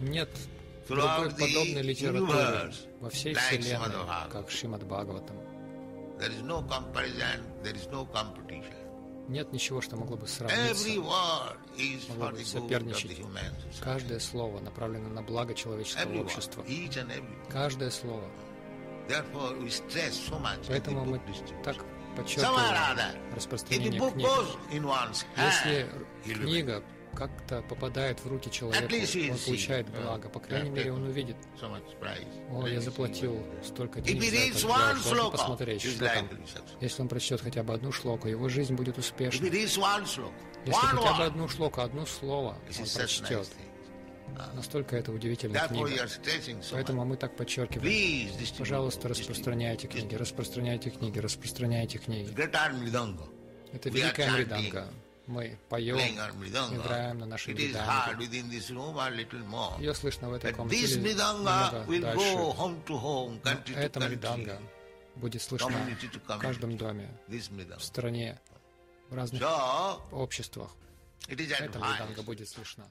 Нет другой подобной литературы во всей Вселенной, как Шримад Бхагаватам. Нет ничего, что могло бы сравниться. Могло бы соперничать. Каждое слово направлено на благо человеческого общества. Каждое слово. Поэтому мы так подчеркиваем распространение книг. Если книга как-то попадает в руки человека, он получает благо. По крайней мере, он увидит. О, я заплатил столько денег за это. должен посмотреть, что там. Если он прочтет хотя бы одну шлоку, его жизнь будет успешной. Если хотя бы одну шлоку, одно слово он прочтет, thing. настолько это удивительная книга. Поэтому мы так подчеркиваем. Пожалуйста, распространяйте книги, распространяйте книги, распространяйте книги. Это великая мриданга. Мы поем, играем на нашей мриданге. Ее слышно в этой комнате или немного дальше. Но эта мриданга будет слышна в каждом доме, в стране, в разных обществах. Эта мриданга будет слышна.